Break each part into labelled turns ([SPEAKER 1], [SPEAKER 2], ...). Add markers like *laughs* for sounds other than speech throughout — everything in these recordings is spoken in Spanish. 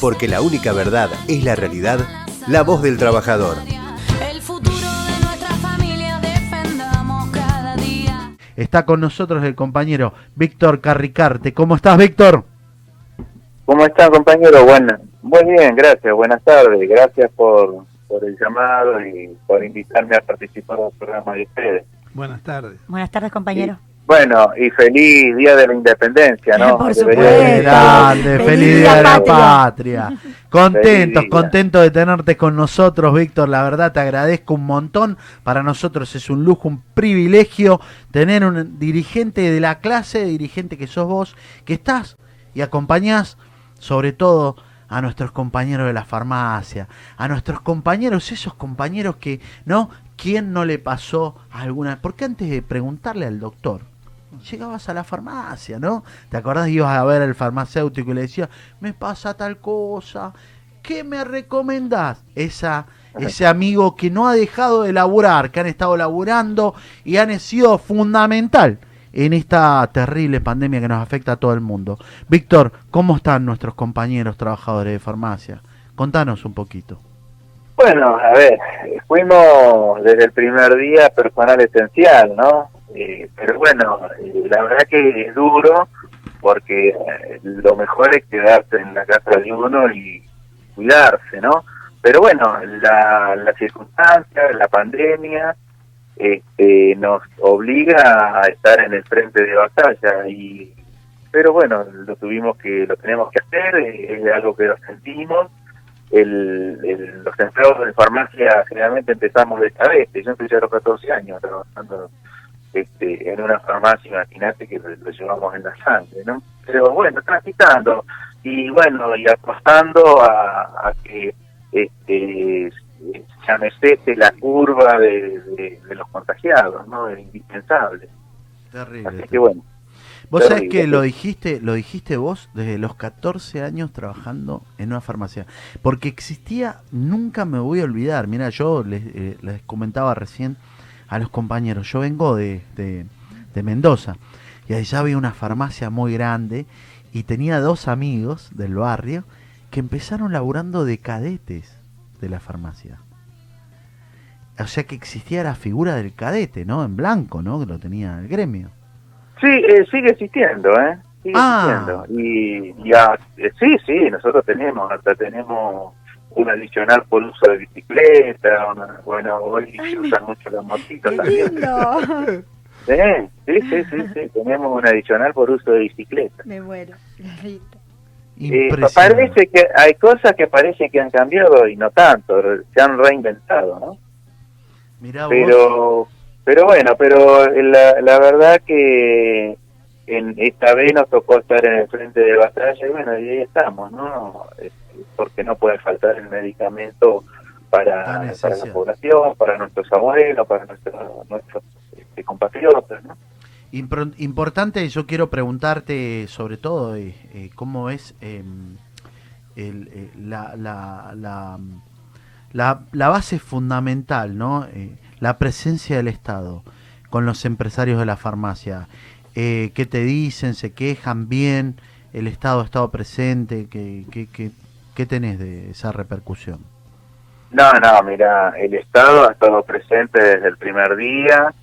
[SPEAKER 1] porque la única verdad es la realidad, la voz del trabajador.
[SPEAKER 2] El futuro de nuestra familia defendamos cada día.
[SPEAKER 3] Está con nosotros el compañero Víctor Carricarte. ¿Cómo estás, Víctor?
[SPEAKER 4] ¿Cómo están, compañero? Buenas. Muy bien, gracias. Buenas tardes. Gracias por, por el llamado y por invitarme a participar del programa de ustedes.
[SPEAKER 3] Buenas tardes.
[SPEAKER 5] Buenas tardes, compañero.
[SPEAKER 4] Bueno, y feliz Día de la Independencia, ¿no? *laughs*
[SPEAKER 5] Por supuesto.
[SPEAKER 4] de-
[SPEAKER 3] Grande,
[SPEAKER 5] Feliz
[SPEAKER 3] feliz
[SPEAKER 5] día
[SPEAKER 3] de la
[SPEAKER 5] patria.
[SPEAKER 3] patria. Contentos, contentos de tenerte con nosotros, Víctor. La verdad te agradezco un montón. Para nosotros es un lujo, un privilegio tener un dirigente de la clase, dirigente que sos vos, que estás y acompañás sobre todo a nuestros compañeros de la farmacia, a nuestros compañeros, esos compañeros que, ¿no? ¿Quién no le pasó alguna? Porque antes de preguntarle al doctor, llegabas a la farmacia, ¿no? ¿Te acordás? Ibas a ver al farmacéutico y le decías, me pasa tal cosa, ¿qué me recomendás? Esa, *laughs* ese amigo que no ha dejado de laburar, que han estado laburando y han sido fundamental en esta terrible pandemia que nos afecta a todo el mundo. Víctor, ¿cómo están nuestros compañeros trabajadores de farmacia? Contanos un poquito.
[SPEAKER 4] Bueno, a ver, fuimos desde el primer día personal esencial, ¿no? Eh, pero bueno, eh, la verdad que es duro porque eh, lo mejor es quedarse en la casa de uno y cuidarse, ¿no? Pero bueno, la, la circunstancia, la pandemia, este, nos obliga a estar en el frente de batalla y pero bueno lo tuvimos que lo tenemos que hacer es algo que lo sentimos el, el- los empleados de farmacia generalmente empezamos de cabeza yo empecé a los 14 años trabajando este, en una farmacia imagínate que lo, lo llevamos en la sangre no pero bueno transitando y bueno y apostando a, a que este cese la curva de, de- de los contagiados, ¿no? Es indispensable.
[SPEAKER 3] Terrible.
[SPEAKER 4] Así que bueno,
[SPEAKER 3] Vos sabés que lo dijiste, lo dijiste vos desde los 14 años trabajando en una farmacia. Porque existía, nunca me voy a olvidar. Mira, yo les, eh, les comentaba recién a los compañeros, yo vengo de, de, de Mendoza y allá había una farmacia muy grande y tenía dos amigos del barrio que empezaron laburando de cadetes de la farmacia. O sea que existía la figura del cadete, ¿no? En blanco, ¿no? Que lo tenía el gremio.
[SPEAKER 4] sí, eh, sigue existiendo, ¿eh? Sigue
[SPEAKER 3] Ah.
[SPEAKER 4] existiendo. Y eh, sí, sí, nosotros tenemos, hasta tenemos un adicional por uso de bicicleta, una- bueno, hoy
[SPEAKER 5] Ay,
[SPEAKER 4] se usan mucho las motitos
[SPEAKER 5] ¡Qué
[SPEAKER 4] también.
[SPEAKER 5] lindo! *laughs*
[SPEAKER 4] Sí, sí, sí, sí, sí, tenemos un adicional por uso de bicicleta.
[SPEAKER 5] Me muero.
[SPEAKER 4] Eh, parece que hay cosas que parece que han cambiado y no tanto, se han reinventado, ¿no?
[SPEAKER 3] Mirá vos.
[SPEAKER 4] pero pero bueno pero la, la verdad que en esta vez nos tocó estar en el frente de batalla y bueno y ahí estamos no porque no puede faltar el medicamento para, para la población para nuestros abuelos para nuestros nuestros este, compatriotas ¿no?
[SPEAKER 3] Importante, yo quiero preguntarte sobre todo eh, eh, cómo es eh, el, la, la, la, la- la base fundamental, ¿no? Eh, la presencia del Estado con los empresarios de la farmacia. Eh, ¿Qué te dicen? ¿Se quejan bien? ¿El Estado ha estado presente? ¿Qué, qué, qué, qué tenés de esa repercusión?
[SPEAKER 4] No, no, mira, el Estado ha estado presente desde el primer día,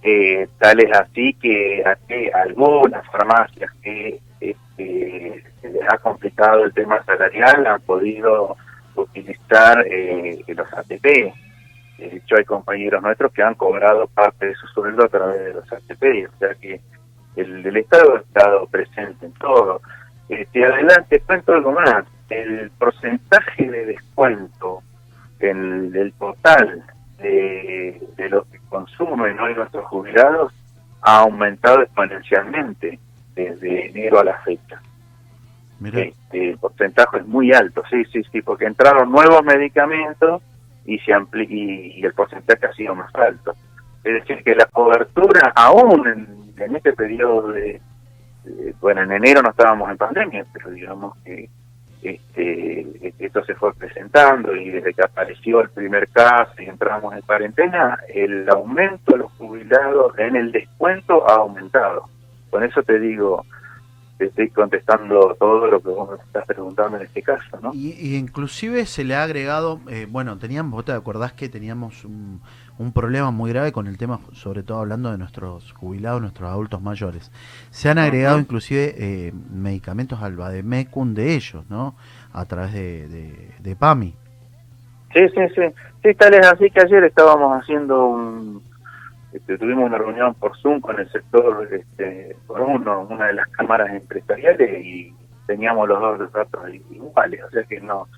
[SPEAKER 4] eh, tal es así que aquí algunas farmacias que este, se les ha complicado el tema salarial han podido utilizar eh, los ATP. De hecho, hay compañeros nuestros que han cobrado parte de su sueldo a través de los ATP, o sea que el, el Estado ha estado presente en todo. Este, adelante, cuento algo más. El porcentaje de descuento en el total de, de lo que consumen hoy nuestros jubilados ha aumentado exponencialmente desde enero a la fecha.
[SPEAKER 3] Mirá,
[SPEAKER 4] Este, el porcentaje es muy alto, sí, sí, sí, porque entraron nuevos medicamentos y se ampli y, y el porcentaje ha sido más alto. Es decir, que la cobertura, aún en, en este periodo de, de- bueno, en enero no estábamos en pandemia, pero digamos que este, esto se fue presentando y desde que apareció el primer caso y entramos en cuarentena, el aumento de los jubilados en el descuento ha aumentado. Con eso te digo, te estoy contestando todo lo que vos me estás preguntando en este caso, ¿no?
[SPEAKER 3] Y, inclusive se le ha agregado, eh, bueno, teníamos, vos te acordás que teníamos un, un problema muy grave con el tema, sobre todo hablando de nuestros jubilados, nuestros adultos mayores. Se han agregado inclusive eh, medicamentos al Bademecum de ellos, ¿no? A través de, de, de PAMI.
[SPEAKER 4] Sí, sí, sí. Sí, tal es así que ayer estábamos haciendo un... este, tuvimos una reunión por Zoom con el sector, este, por uno, una de las cámaras empresariales y teníamos los dos datos iguales, o sea que no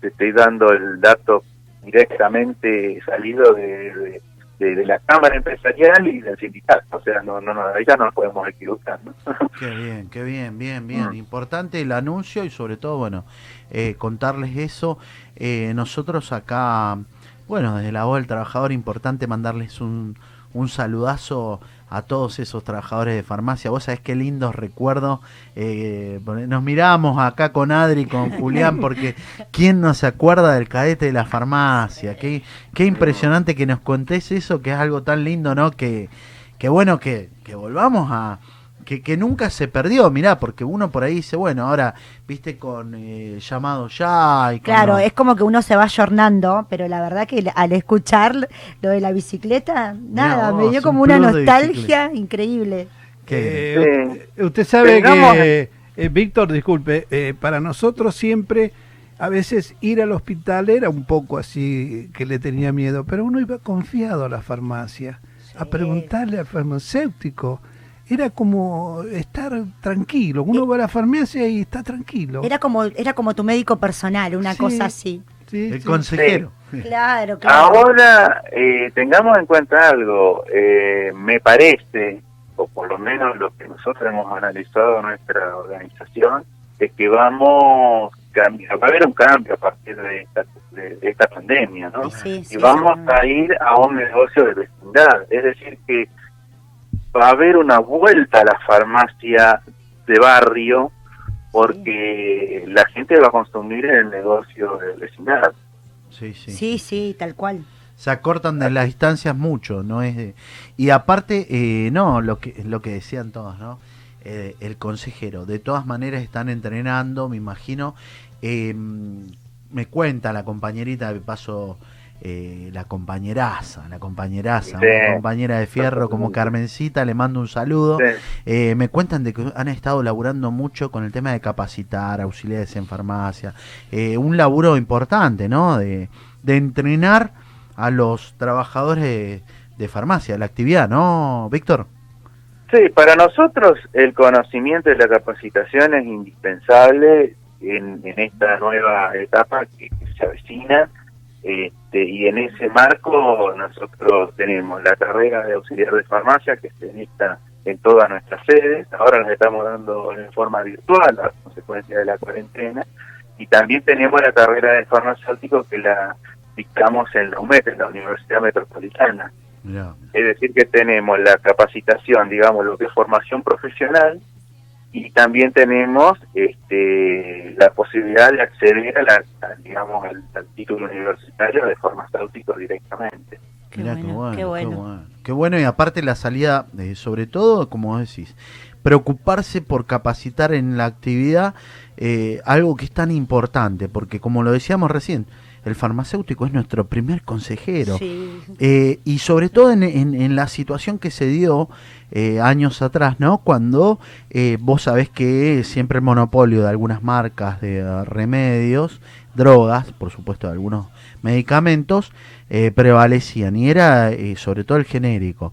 [SPEAKER 4] te estoy dando el dato directamente salido de, de, de- de la cámara empresarial y del sindicato, o sea, no, no, no, ahí ya no nos podemos equivocar, ¿no?
[SPEAKER 3] Qué bien, qué bien, bien, bien.
[SPEAKER 4] Mm.
[SPEAKER 3] Importante el anuncio y sobre todo, bueno, eh, contarles eso. Eh, nosotros acá, bueno, desde la voz del trabajador, importante mandarles un, un saludazo a todos esos trabajadores de farmacia. Vos sabés qué lindos recuerdos. eh, nos miramos acá con Adri, con *laughs* Julián, porque ¿quién no se acuerda del cadete de la farmacia? Qué, qué impresionante que nos contés eso, que es algo tan lindo, ¿no? Que, que bueno, que, que volvamos a... Que, que nunca se perdió, mirá, porque uno por ahí dice, bueno, ahora, viste, con eh, llamado ya y con
[SPEAKER 5] Claro, es como que uno se va ayornando, pero la verdad que al escuchar lo de la bicicleta, nada,
[SPEAKER 3] vos,
[SPEAKER 5] me dio
[SPEAKER 3] un
[SPEAKER 5] como una nostalgia increíble.
[SPEAKER 3] que-
[SPEAKER 6] Eh, usted, sabe que, eh, Víctor, disculpe, eh, para nosotros siempre, a veces ir al hospital era un poco así que le tenía miedo, pero uno iba confiado a la farmacia, a preguntarle al farmacéutico. Era como estar tranquilo. Uno va a la farmacia y está tranquilo.
[SPEAKER 5] Era como, era como tu médico personal, una
[SPEAKER 6] Sí.
[SPEAKER 5] cosa así.
[SPEAKER 6] Sí,
[SPEAKER 3] el
[SPEAKER 6] sí.
[SPEAKER 3] consejero.
[SPEAKER 5] Claro, claro.
[SPEAKER 4] Ahora, eh, tengamos en cuenta algo, eh, me parece, o por lo menos lo que nosotros hemos analizado en nuestra organización, es que vamos, va a haber un cambio a partir de esta, de, de esta pandemia, ¿no?
[SPEAKER 5] Y sí, sí,
[SPEAKER 4] y vamos a ir a un negocio de vecindad, es decir, que va a haber una vuelta a la farmacia de barrio porque la gente va a consumir en el negocio de vecindad.
[SPEAKER 3] Sí, sí.
[SPEAKER 5] Sí, sí, tal cual.
[SPEAKER 3] se acortan de las distancias mucho, no es de... y aparte eh, no lo que lo que decían todos, ¿no? Eh, el consejero, de todas maneras están entrenando, me imagino. Eh, me cuenta la compañerita de paso, eh, la compañeraza, la compañeraza,
[SPEAKER 4] Sí.
[SPEAKER 3] una compañera de fierro como Carmencita, le mando un saludo.
[SPEAKER 4] Sí.
[SPEAKER 3] Eh, me cuentan de que han estado laburando mucho con el tema de capacitar auxiliares en farmacia. Eh, un laburo importante, ¿no? De, de entrenar a los trabajadores de, de farmacia, la actividad, ¿no, Víctor?
[SPEAKER 4] Sí, para nosotros el conocimiento y la capacitación es indispensable en, en esta nueva etapa que, que se avecina. Este, y en ese marco nosotros tenemos la carrera de auxiliar de farmacia que se dicta en todas nuestras sedes. Ahora las estamos dando en forma virtual a consecuencia de la cuarentena. Y también tenemos la carrera de farmacéutico que la dictamos en la UMET, en la Universidad Metropolitana. Es decir, que tenemos la capacitación, digamos, lo que es formación profesional, y también tenemos este, la posibilidad de acceder a la, a, digamos, al, al título universitario de farmacéutico directamente.
[SPEAKER 5] Qué
[SPEAKER 3] Mirá,
[SPEAKER 5] bueno, qué bueno.
[SPEAKER 3] Qué bueno, y aparte la salida, eh, sobre todo, como decís, preocuparse por capacitar en la actividad eh, algo que es tan importante, porque como lo decíamos recién, el farmacéutico es nuestro primer consejero.
[SPEAKER 5] Sí.
[SPEAKER 3] Eh, y sobre todo en, en- en la situación que se dio eh, años atrás, ¿no? Cuando eh, vos sabés que siempre el monopolio de algunas marcas de remedios, drogas, por supuesto de algunos medicamentos, prevalecían y era sobre todo el genérico.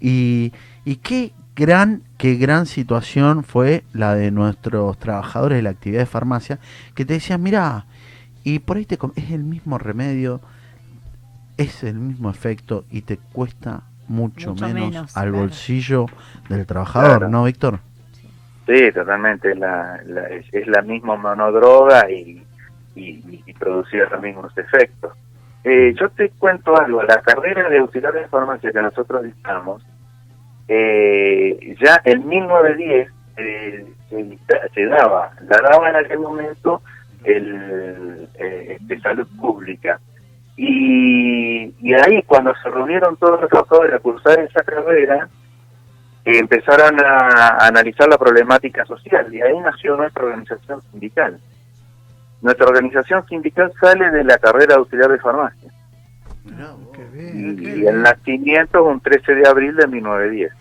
[SPEAKER 3] Y, y qué gran, qué gran situación fue la de nuestros trabajadores de la actividad de farmacia, que te decían, mira, y por ahí te com- es el mismo remedio, es el mismo efecto y te cuesta mucho,
[SPEAKER 5] Mucho
[SPEAKER 3] menos,
[SPEAKER 5] menos,
[SPEAKER 3] al
[SPEAKER 5] claro.
[SPEAKER 3] bolsillo del trabajador,
[SPEAKER 4] Claro.
[SPEAKER 3] ¿no, Víctor?
[SPEAKER 4] Sí, totalmente, la, la- es, es la misma monodroga y, y, y producir los mismos efectos. Eh, yo te cuento algo, la carrera de auxiliar de farmacia que nosotros dictamos, eh, ya en 1910 eh, se, se daba, la daba en aquel momento el eh, de salud pública. Y, y ahí cuando se reunieron todos los trabajadores a cursar esa carrera, eh, empezaron a, a analizar la problemática social y ahí nació nuestra organización sindical. Nuestra organización sindical sale de la carrera de auxiliar de farmacia
[SPEAKER 6] Qué
[SPEAKER 4] y,
[SPEAKER 6] bien, qué
[SPEAKER 4] y el nacimiento es un 13 de abril de 1910.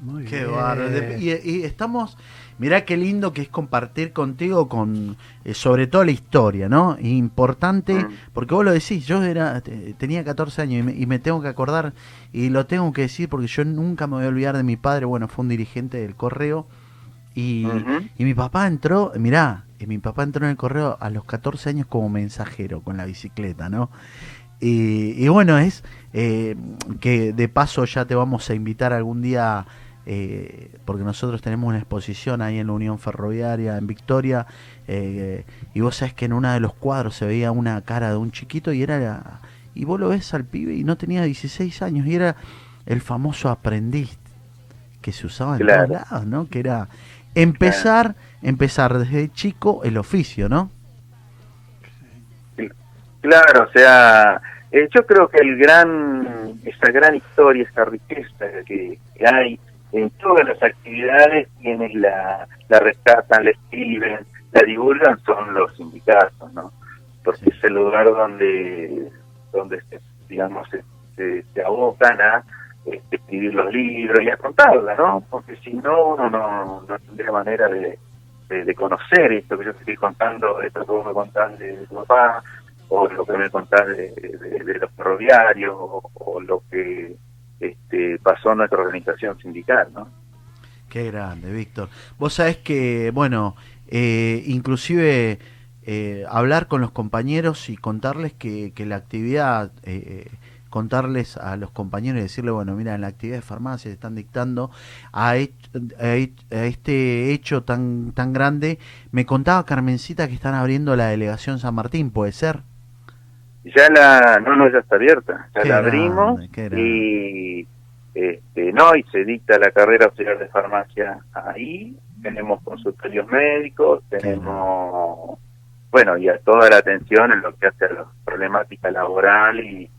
[SPEAKER 6] Muy
[SPEAKER 3] Qué
[SPEAKER 6] bien.
[SPEAKER 3] Y, y estamos, mirá qué lindo que es compartir contigo con, eh, sobre todo la historia, ¿no? Importante,
[SPEAKER 4] Mm.
[SPEAKER 3] porque vos lo decís, yo era te- tenía 14 años y me, y me tengo que acordar, y lo tengo que decir porque yo nunca me voy a olvidar de mi padre, bueno, fue un dirigente del correo, y, mi papá entró, mirá, y mi papá entró en el correo a los 14 años como mensajero con la bicicleta, ¿no? Y, y bueno, es eh, que de paso ya te vamos a invitar algún día, eh, porque nosotros tenemos una exposición ahí en la Unión Ferroviaria, en Victoria, eh, y vos sabés que en uno de los cuadros se veía una cara de un chiquito y era... la- y vos lo ves al pibe y no tenía 16 años y era el famoso aprendiz que se usaba en
[SPEAKER 4] Claro.
[SPEAKER 3] todos lados, ¿no? Que era empezar, empezar desde chico el oficio, ¿no?
[SPEAKER 4] Claro, o sea, eh, yo creo que el gran, esa gran historia, esa riqueza que, que hay en todas las actividades, quienes la, la rescatan, la escriben, la divulgan, son los sindicatos, ¿no? Porque es el lugar donde, donde se, digamos, se, se, abocan a este, escribir los libros y a contarla, ¿no? Porque si no, uno no, no tendría manera de, de, conocer esto que yo estoy contando, esto que vos me contás de, tu papá, o lo que me contás de, de- los ferroviarios, o lo que este, pasó en nuestra organización sindical, ¿no?
[SPEAKER 3] Qué grande, Víctor. Vos sabés que, bueno, eh, inclusive eh, hablar con los compañeros y contarles que, la actividad, eh, contarles a los compañeros y decirle, bueno, mira, en la actividad de farmacia se están dictando a, a a este hecho tan, tan grande. Me contaba Carmencita que están abriendo la delegación San Martín, ¿puede ser?
[SPEAKER 4] Ya la, no, no, ya está abierta, ya
[SPEAKER 3] Qué
[SPEAKER 4] la abrimos
[SPEAKER 3] grande.
[SPEAKER 4] y, este, no, y se dicta la carrera auxiliar de farmacia ahí, tenemos consultorios médicos, tenemos, bueno, y a toda la atención en lo que hace a la problemática laboral y,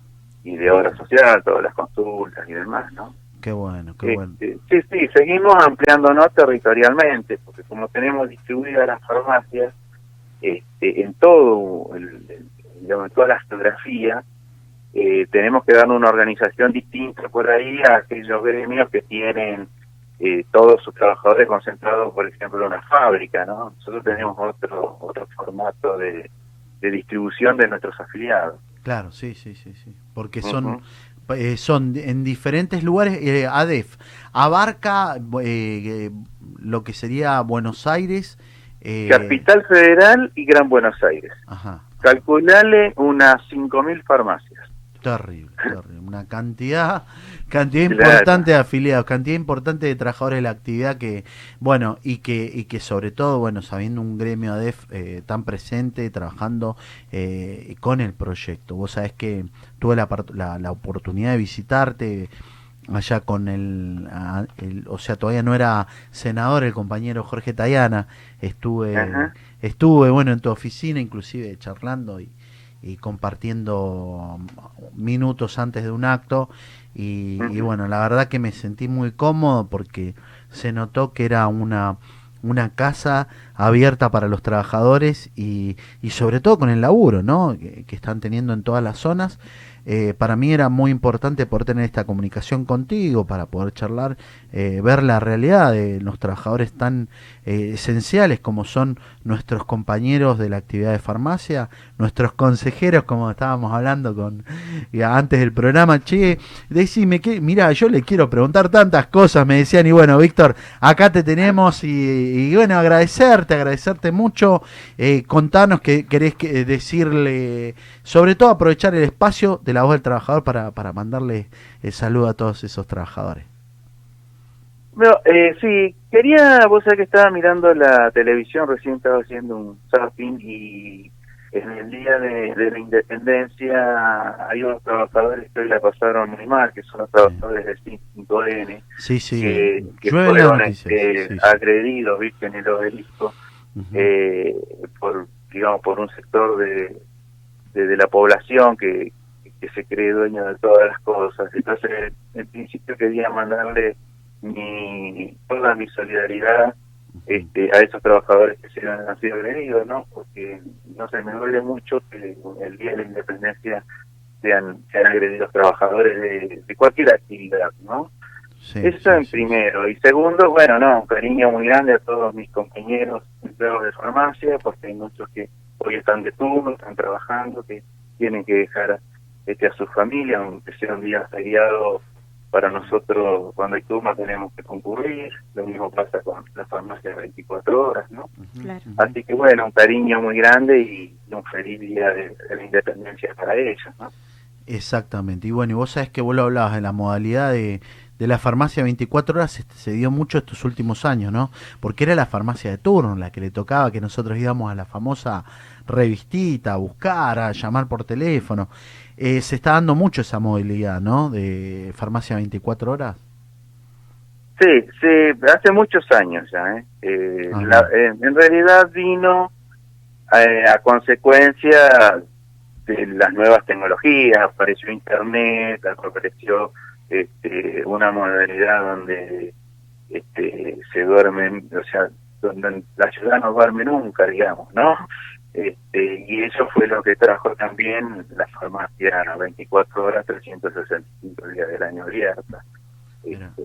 [SPEAKER 4] y de obra social, todas las consultas y demás, ¿no?
[SPEAKER 3] Qué bueno, qué bueno.
[SPEAKER 4] Este, sí, sí, seguimos ampliándonos territorialmente, porque como tenemos distribuidas las farmacias este, en todo, el, el- digamos, en toda la geografía, eh, tenemos que darle una organización distinta por ahí a aquellos gremios que tienen eh, todos sus trabajadores concentrados, por ejemplo, en una fábrica, ¿no? Nosotros tenemos otro otro formato de, de distribución de nuestros afiliados.
[SPEAKER 3] Claro, sí, sí, sí, sí. Porque son, eh, son en diferentes lugares. eh, ADEF abarca eh, eh, lo que sería Buenos Aires. eh,
[SPEAKER 4] Capital Federal y Gran Buenos Aires.
[SPEAKER 3] Ajá.
[SPEAKER 4] Calculale unas 5.000 farmacias.
[SPEAKER 3] Terrible, terrible. Una cantidad, cantidad
[SPEAKER 4] Claro.
[SPEAKER 3] importante de afiliados, cantidad importante de trabajadores de la actividad que, bueno, y que, y que sobre todo, bueno, sabiendo un gremio ADEF eh, tan presente, trabajando eh, con el proyecto. Vos sabés que tuve la, part- la, la oportunidad de visitarte allá con el, o sea, todavía no era senador el compañero Jorge Tayana, estuve,
[SPEAKER 4] Ajá.
[SPEAKER 3] Estuve, bueno, en tu oficina, inclusive charlando y, y compartiendo minutos antes de un acto. Y, y bueno, la verdad que me sentí muy cómodo porque se notó que era una una casa abierta para los trabajadores y, y sobre todo con el laburo ¿no? que, están teniendo en todas las zonas. Eh, para mí era muy importante poder tener esta comunicación contigo para poder charlar, eh, ver la realidad de los trabajadores tan eh, esenciales como son nuestros compañeros de la actividad de farmacia, nuestros consejeros, como estábamos hablando con antes del programa. Che, decime que, mira, yo le quiero preguntar tantas cosas, me decían, y bueno, Víctor, acá te tenemos y, y bueno, agradecerte, agradecerte mucho. Eh, contanos que querés que, decirle, sobre todo aprovechar el espacio de la voz del trabajador para, para mandarle el saludo a todos esos trabajadores.
[SPEAKER 4] Bueno, eh, sí, quería, vos sabés que estaba mirando la televisión, recién estaba haciendo un zapping y en el día de, de la independencia hay unos trabajadores que hoy la pasaron muy mal, que son los trabajadores 5N,
[SPEAKER 3] Sí, sí,
[SPEAKER 4] que, que
[SPEAKER 3] llueven las
[SPEAKER 4] fueron este, agredidos, viste, en el obelisco, eh, por, digamos, por un sector de, de, de la población que, que se cree dueño de todas las cosas. Entonces, en principio quería mandarle mi, toda mi solidaridad este, a esos trabajadores que se han, han sido agredidos, ¿no? Porque no se me duele mucho que el día de la independencia sean, sean agredidos trabajadores de, de cualquier actividad, ¿no?
[SPEAKER 3] Sí,
[SPEAKER 4] Eso
[SPEAKER 3] sí,
[SPEAKER 4] en
[SPEAKER 3] sí.
[SPEAKER 4] primero. Y segundo, bueno, no, un cariño muy grande a todos mis compañeros empleados de farmacia, porque hay muchos que hoy están de turno, están trabajando, que tienen que dejar este, a su familia, aunque sea un día feriado, para nosotros cuando hay turno tenemos que concurrir, lo mismo pasa con las farmacias 24 horas, ¿no?
[SPEAKER 5] Claro.
[SPEAKER 4] Así que bueno, un cariño muy grande y un feliz día de, de la independencia para ellos, ¿no?
[SPEAKER 3] Exactamente. Y bueno, y vos sabés que vos lo hablabas de la modalidad de, de la farmacia 24 horas, este, se dio mucho estos últimos años, ¿no? Porque era la farmacia de turno, la que le tocaba que nosotros íbamos a la famosa revistita, a buscar, a llamar por teléfono. Eh, se está dando mucho esa modalidad, ¿no? De farmacia 24 horas.
[SPEAKER 4] Sí, sí, hace muchos años ya. ¿eh? Eh,
[SPEAKER 3] Ajá.
[SPEAKER 4] la- eh, en realidad vino eh, a consecuencia de las nuevas tecnologías, apareció Internet, apareció este, una modalidad donde este, se duermen, o sea, donde la ciudad no duerme nunca, digamos, ¿no? Este, y eso fue lo que trajo también la farmacia 24 horas, 365 días del año abierta. Este,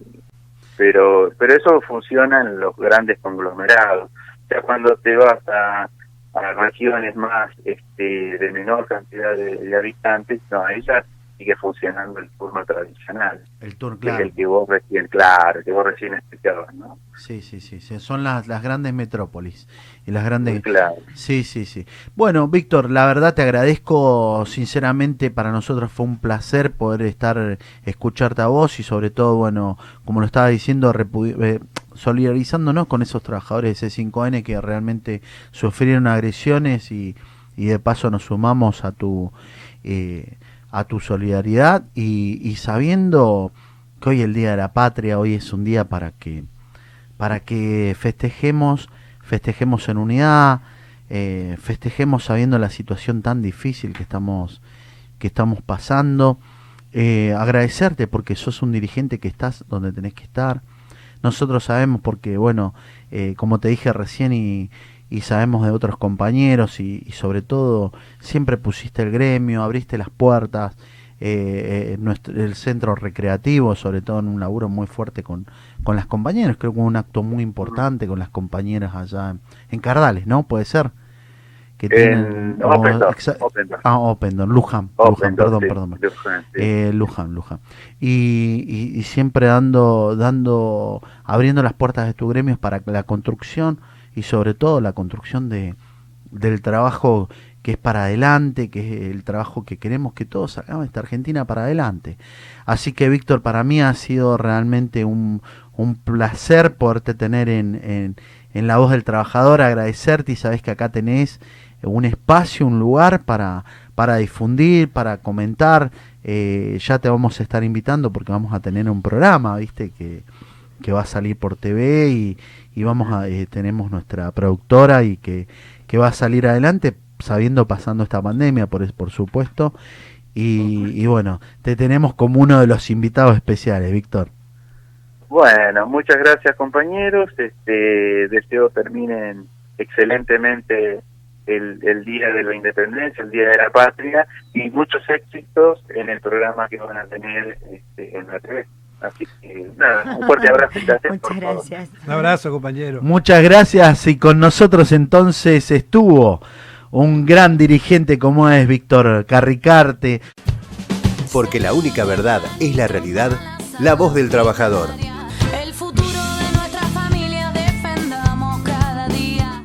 [SPEAKER 4] pero pero eso funciona en los grandes conglomerados. O sea, cuando te vas a, a regiones más este, de menor cantidad de, de habitantes, no, ya sigue funcionando el turno tradicional,
[SPEAKER 3] El
[SPEAKER 4] que es
[SPEAKER 3] claro.
[SPEAKER 4] el que vos recién, claro, que vos recién explicabas, ¿no?
[SPEAKER 3] Sí, sí, sí, sí. Son las, las grandes metrópolis. Y las grandes...
[SPEAKER 4] Claro.
[SPEAKER 3] Sí, sí, sí. Bueno, Víctor, la verdad te agradezco sinceramente, para nosotros fue un placer poder estar, escucharte a vos y sobre todo, bueno, como lo estaba diciendo, eh, solidarizándonos con esos trabajadores de C5N que realmente sufrieron agresiones y, y de paso nos sumamos a tu, eh, a tu solidaridad y, sabiendo que hoy el Día de la Patria, hoy es un día para que, para que festejemos, festejemos en unidad, eh, festejemos sabiendo la situación tan difícil que estamos, que estamos pasando. Eh, agradecerte porque sos un dirigente que estás donde tenés que estar. Nosotros sabemos porque, bueno, eh, como te dije recién y, y sabemos de otros compañeros y, y sobre todo siempre pusiste el gremio, abriste las puertas, eh, eh, nuestro, el centro recreativo, sobre todo en un laburo muy fuerte con, con las compañeras, creo que un acto muy importante con las compañeras allá en, en Cardales, ¿no? Puede ser. Que
[SPEAKER 4] En
[SPEAKER 3] o-
[SPEAKER 4] Open Door,
[SPEAKER 3] exa-
[SPEAKER 4] Open Door.
[SPEAKER 3] Ah, Luján,
[SPEAKER 4] Open
[SPEAKER 3] Luján,
[SPEAKER 4] Door,
[SPEAKER 3] perdón,
[SPEAKER 4] sí,
[SPEAKER 3] perdón.
[SPEAKER 4] Luján, sí.
[SPEAKER 3] Eh, Luján, Luján. Y, y- y siempre dando, dando, abriendo las puertas de tu gremios para la construcción y sobre todo la construcción de, del trabajo que es para adelante, que es el trabajo que queremos que todos hagamos esta Argentina para adelante. Así que Víctor, para mí ha sido realmente un, un placer poderte tener en, en, en la voz del trabajador, agradecerte y sabes que acá tenés un espacio, un lugar para, para difundir, para comentar. Eh, ya te vamos a estar invitando porque vamos a tener un programa, viste, que, que va a salir por TV y, y vamos a, eh, tenemos nuestra productora y que, que va a salir adelante sabiendo pasando esta pandemia, por, por supuesto. Y, y bueno, te tenemos como uno de los invitados especiales, Víctor.
[SPEAKER 4] Bueno, muchas gracias compañeros. Este deseo terminen excelentemente el, el día de la independencia, el día de la patria y muchos éxitos en el programa que van a tener este, en la TV. Así que nada, un fuerte abrazo gracias *laughs*
[SPEAKER 5] Muchas gracias.
[SPEAKER 6] Un abrazo, compañero.
[SPEAKER 3] Muchas gracias y con nosotros entonces estuvo un gran dirigente como es Víctor Carricarte.
[SPEAKER 1] Porque la única verdad es la realidad, la voz del trabajador.